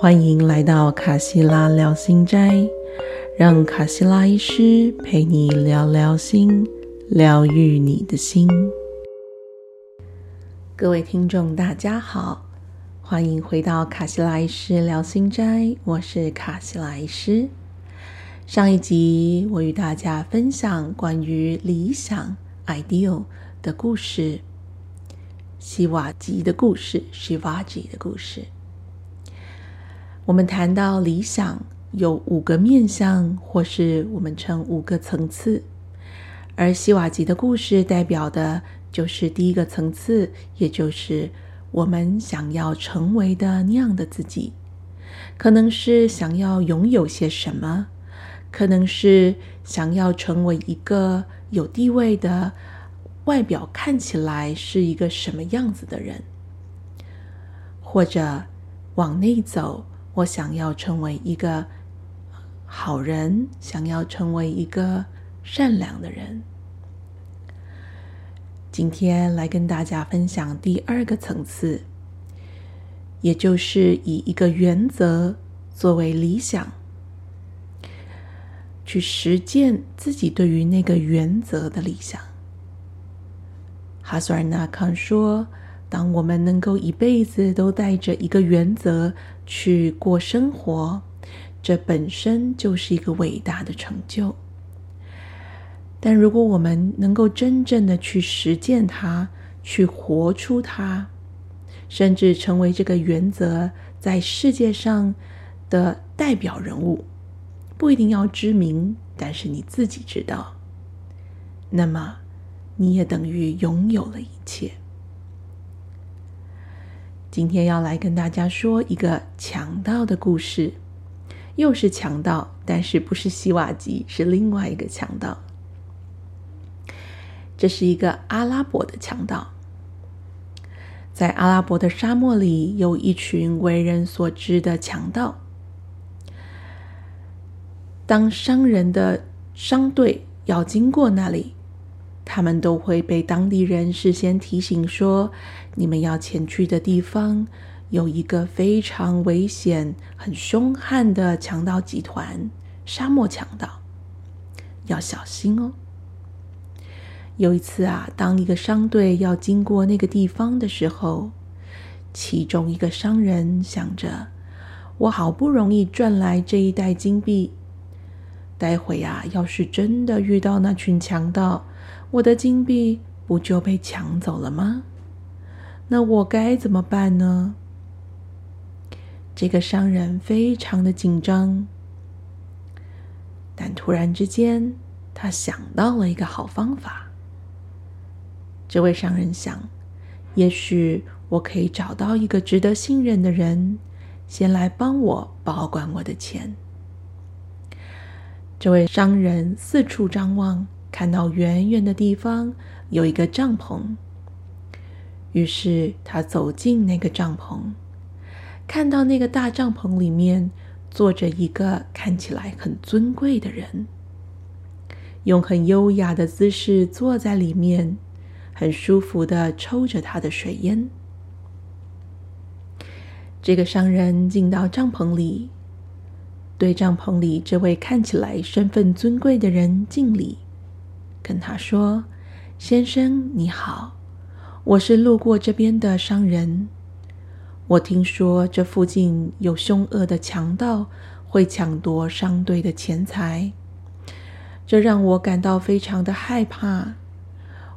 欢迎来到卡西拉聊心斋，让卡西拉医师陪你聊聊心，疗愈你的心。各位听众，大家好，欢迎回到卡西拉医师聊心斋，我是卡西拉医师。上一集我与大家分享关于理想 （ideal） 的故事，希瓦吉的故事 （Shivaji 的故事）。我们谈到理想有五个面向，或是我们称五个层次，而希瓦吉的故事代表的就是第一个层次，也就是我们想要成为的那样的自己。可能是想要拥有些什么，可能是想要成为一个有地位的，外表看起来是一个什么样子的人，或者往内走。我想要成为一个好人，想要成为一个善良的人。今天来跟大家分享第二个层次，也就是以一个原则作为理想，去实践自己对于那个原则的理想。哈苏尔纳康说。当我们能够一辈子都带着一个原则去过生活，这本身就是一个伟大的成就。但如果我们能够真正的去实践它，去活出它，甚至成为这个原则在世界上的代表人物，不一定要知名，但是你自己知道，那么你也等于拥有了一切。今天要来跟大家说一个强盗的故事，又是强盗，但是不是希瓦吉，是另外一个强盗。这是一个阿拉伯的强盗，在阿拉伯的沙漠里，有一群为人所知的强盗。当商人的商队要经过那里。他们都会被当地人事先提醒说：“你们要前去的地方有一个非常危险、很凶悍的强盗集团——沙漠强盗，要小心哦。”有一次啊，当一个商队要经过那个地方的时候，其中一个商人想着：“我好不容易赚来这一袋金币，待会啊，要是真的遇到那群强盗，”我的金币不就被抢走了吗？那我该怎么办呢？这个商人非常的紧张，但突然之间，他想到了一个好方法。这位商人想，也许我可以找到一个值得信任的人，先来帮我保管我的钱。这位商人四处张望。看到远远的地方有一个帐篷，于是他走进那个帐篷，看到那个大帐篷里面坐着一个看起来很尊贵的人，用很优雅的姿势坐在里面，很舒服的抽着他的水烟。这个商人进到帐篷里，对帐篷里这位看起来身份尊贵的人敬礼。跟他说：“先生你好，我是路过这边的商人。我听说这附近有凶恶的强盗会抢夺商队的钱财，这让我感到非常的害怕。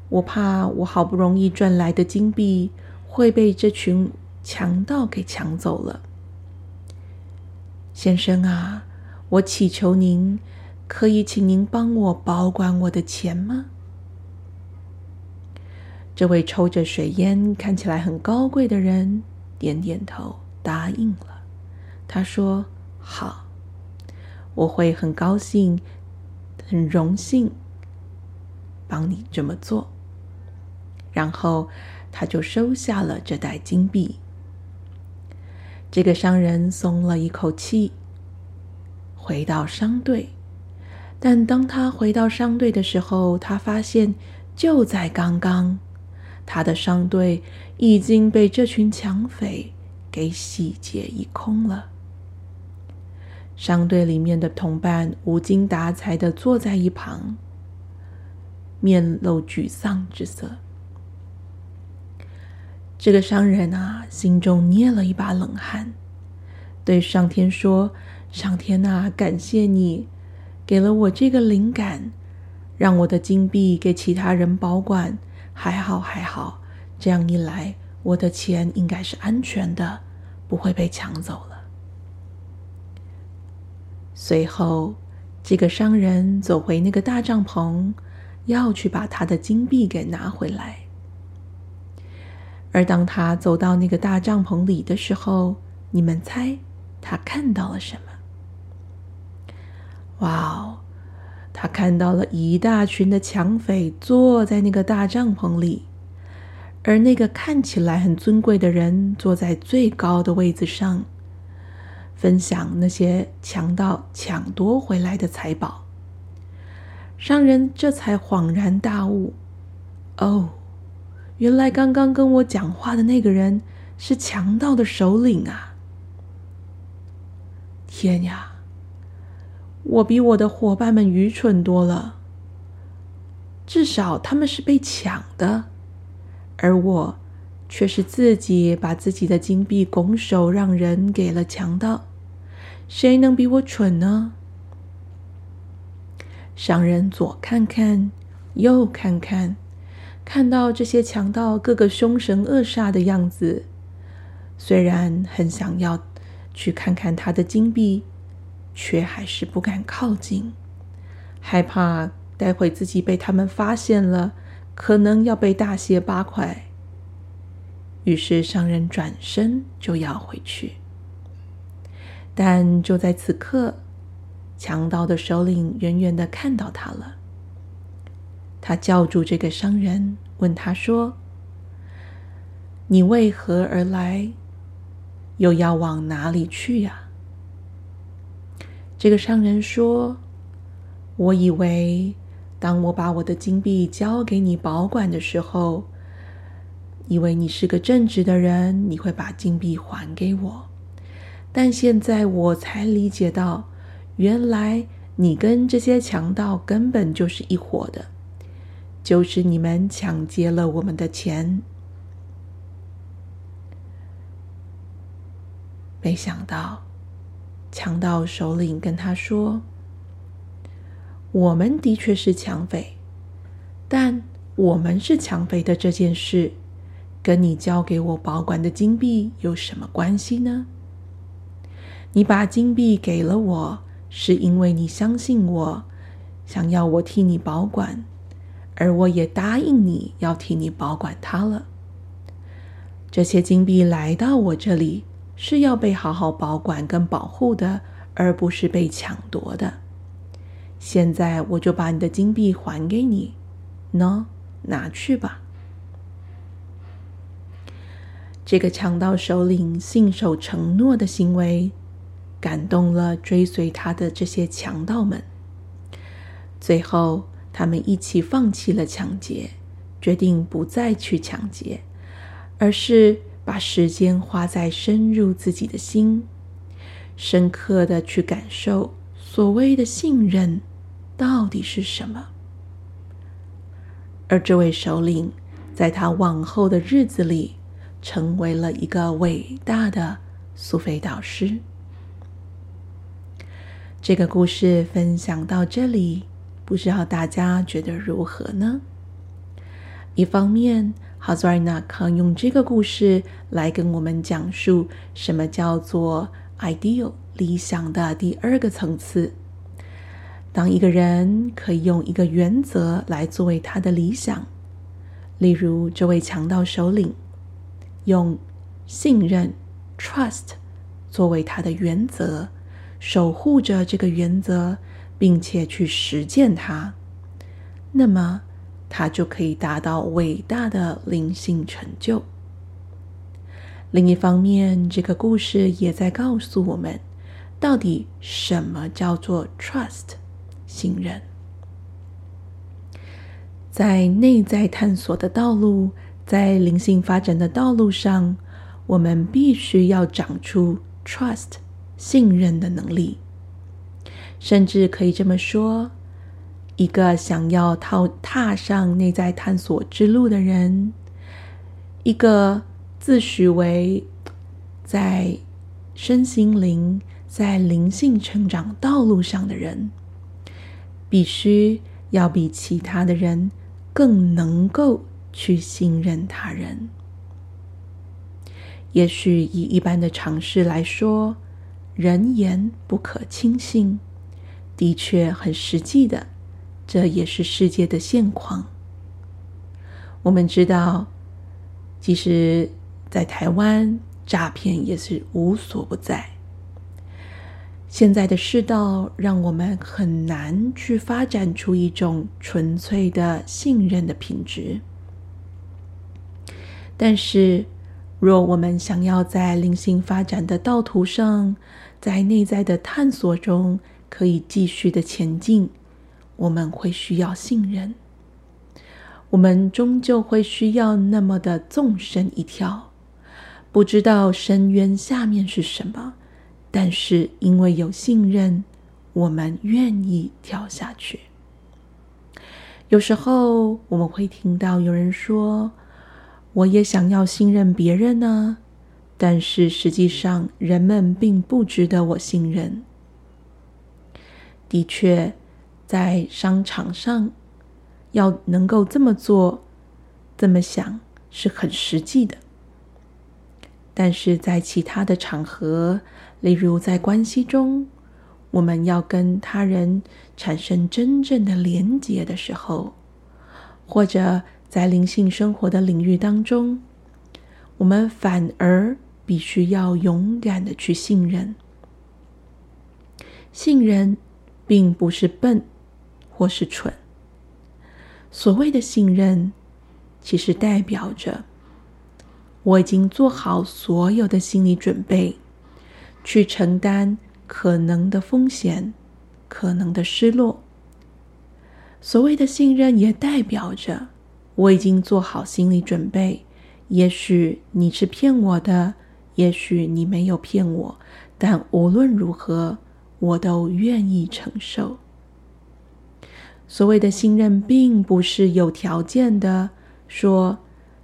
我怕我好不容易赚来的金币会被这群强盗给抢走了。先生啊，我祈求您。”可以请您帮我保管我的钱吗？这位抽着水烟、看起来很高贵的人点点头，答应了。他说：“好，我会很高兴、很荣幸帮你这么做。”然后他就收下了这袋金币。这个商人松了一口气，回到商队。但当他回到商队的时候，他发现就在刚刚，他的商队已经被这群抢匪给洗劫一空了。商队里面的同伴无精打采的坐在一旁，面露沮丧之色。这个商人啊，心中捏了一把冷汗，对上天说：“上天啊，感谢你给了我这个灵感，让我的金币给其他人保管。还好，还好，这样一来，我的钱应该是安全的，不会被抢走了。”随后，这个商人走回那个大帐篷，要去把他的金币给拿回来。而当他走到那个大帐篷里的时候，你们猜他看到了什么？哇哦，他看到了一大群的抢匪坐在那个大帐篷里，而那个看起来很尊贵的人坐在最高的位子上，分享那些强盗抢夺回来的财宝。商人这才恍然大悟：哦。原来刚刚跟我讲话的那个人是强盗的首领啊！天呀，我比我的伙伴们愚蠢多了。至少他们是被抢的，而我却是自己把自己的金币拱手让人给了强盗。谁能比我蠢呢？商人左看看，右看看。看到这些强盗个个凶神恶煞的样子，虽然很想要去看看他的金币，却还是不敢靠近，害怕待会自己被他们发现了，可能要被大卸八块。于是商人转身就要回去，但就在此刻，强盗的首领远远的看到他了。他叫住这个商人，问他说：“你为何而来？又要往哪里去呀？”这个商人说：“我以为，当我把我的金币交给你保管的时候，以为你是个正直的人，你会把金币还给我。但现在我才理解到，原来你跟这些强盗根本就是一伙的。”就是你们抢劫了我们的钱，没想到强盗首领跟他说：“我们的确是抢匪，但我们是抢匪的这件事，跟你交给我保管的金币有什么关系呢？你把金币给了我，是因为你相信我，想要我替你保管。”而我也答应你要替你保管它了。这些金币来到我这里是要被好好保管跟保护的，而不是被抢夺的。现在我就把你的金币还给你，喏，拿去吧。这个强盗首领信守承诺的行为，感动了追随他的这些强盗们。最后。他们一起放弃了抢劫，决定不再去抢劫，而是把时间花在深入自己的心，深刻的去感受所谓的信任到底是什么。而这位首领，在他往后的日子里，成为了一个伟大的苏菲导师。这个故事分享到这里。不知道大家觉得如何呢？一方面，哈兹尔纳康用这个故事来跟我们讲述什么叫做 ideal 理想的第二个层次。当一个人可以用一个原则来作为他的理想，例如这位强盗首领用信任 trust 作为他的原则，守护着这个原则。并且去实践它，那么他就可以达到伟大的灵性成就。另一方面，这个故事也在告诉我们，到底什么叫做 trust 信任。在内在探索的道路，在灵性发展的道路上，我们必须要长出 trust 信任的能力。甚至可以这么说：一个想要踏踏上内在探索之路的人，一个自诩为在身心灵、在灵性成长道路上的人，必须要比其他的人更能够去信任他人。也许以一般的常识来说，人言不可轻信，的确很实际的，这也是世界的现况。我们知道，即使在台湾，诈骗也是无所不在。现在的世道让我们很难去发展出一种纯粹的信任的品质，但是。若我们想要在灵性发展的道途上，在内在的探索中可以继续的前进，我们会需要信任。我们终究会需要那么的纵身一跳，不知道深渊下面是什么，但是因为有信任，我们愿意跳下去。有时候我们会听到有人说。我也想要信任别人呢，但是实际上人们并不值得我信任。的确，在商场上要能够这么做、这么想是很实际的，但是在其他的场合，例如在关系中，我们要跟他人产生真正的连结的时候，或者。在灵性生活的领域当中，我们反而必须要勇敢的去信任。信任并不是笨或是蠢。所谓的信任，其实代表着我已经做好所有的心理准备，去承担可能的风险、可能的失落。所谓的信任，也代表着。我已经做好心理准备，也许你是骗我的，也许你没有骗我，但无论如何，我都愿意承受。所谓的信任，并不是有条件的说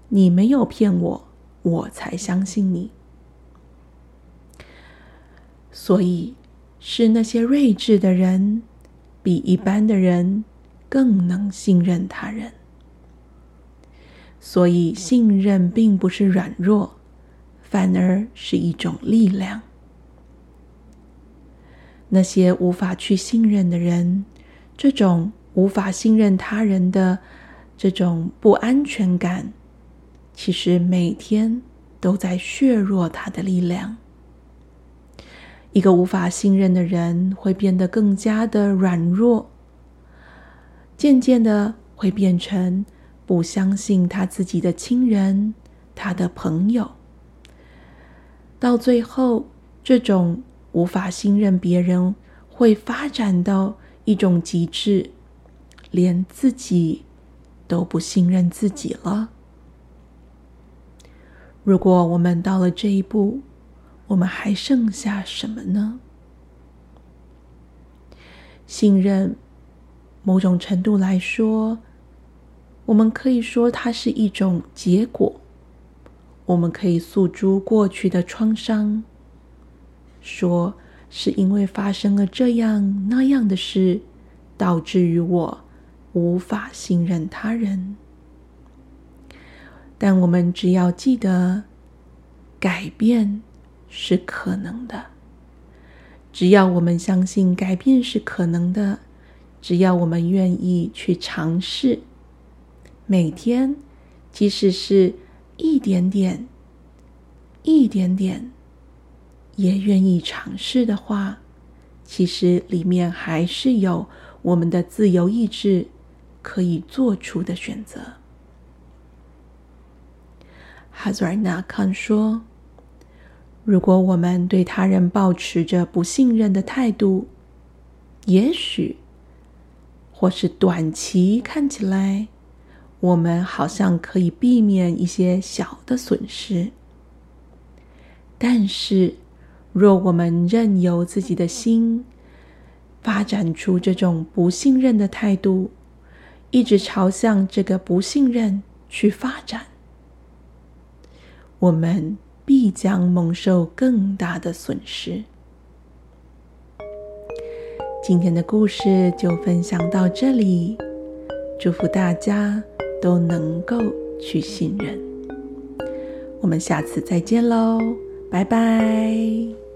你没有骗我，我才相信你。所以，是那些睿智的人，比一般的人更能信任他人。所以，信任并不是软弱，反而是一种力量。那些无法去信任的人，这种无法信任他人的这种不安全感，其实每天都在削弱他的力量。一个无法信任的人，会变得更加的软弱，渐渐的会变成。不相信他自己的亲人，他的朋友，到最后，这种无法信任别人，会发展到一种极致，连自己都不信任自己了。如果我们到了这一步，我们还剩下什么呢？信任，某种程度来说。我们可以说它是一种结果。我们可以诉诸过去的创伤，说是因为发生了这样那样的事，导致于我无法信任他人。但我们只要记得，改变是可能的。只要我们相信改变是可能的，只要我们愿意去尝试。每天，即使是一点点、一点点，也愿意尝试的话，其实里面还是有我们的自由意志可以做出的选择。哈兹尔纳康说：“如果我们对他人保持着不信任的态度，也许，或是短期看起来。”我们好像可以避免一些小的损失，但是，若我们任由自己的心发展出这种不信任的态度，一直朝向这个不信任去发展，我们必将蒙受更大的损失。今天的故事就分享到这里，祝福大家都能够去信任。我们下次再见喽，拜拜。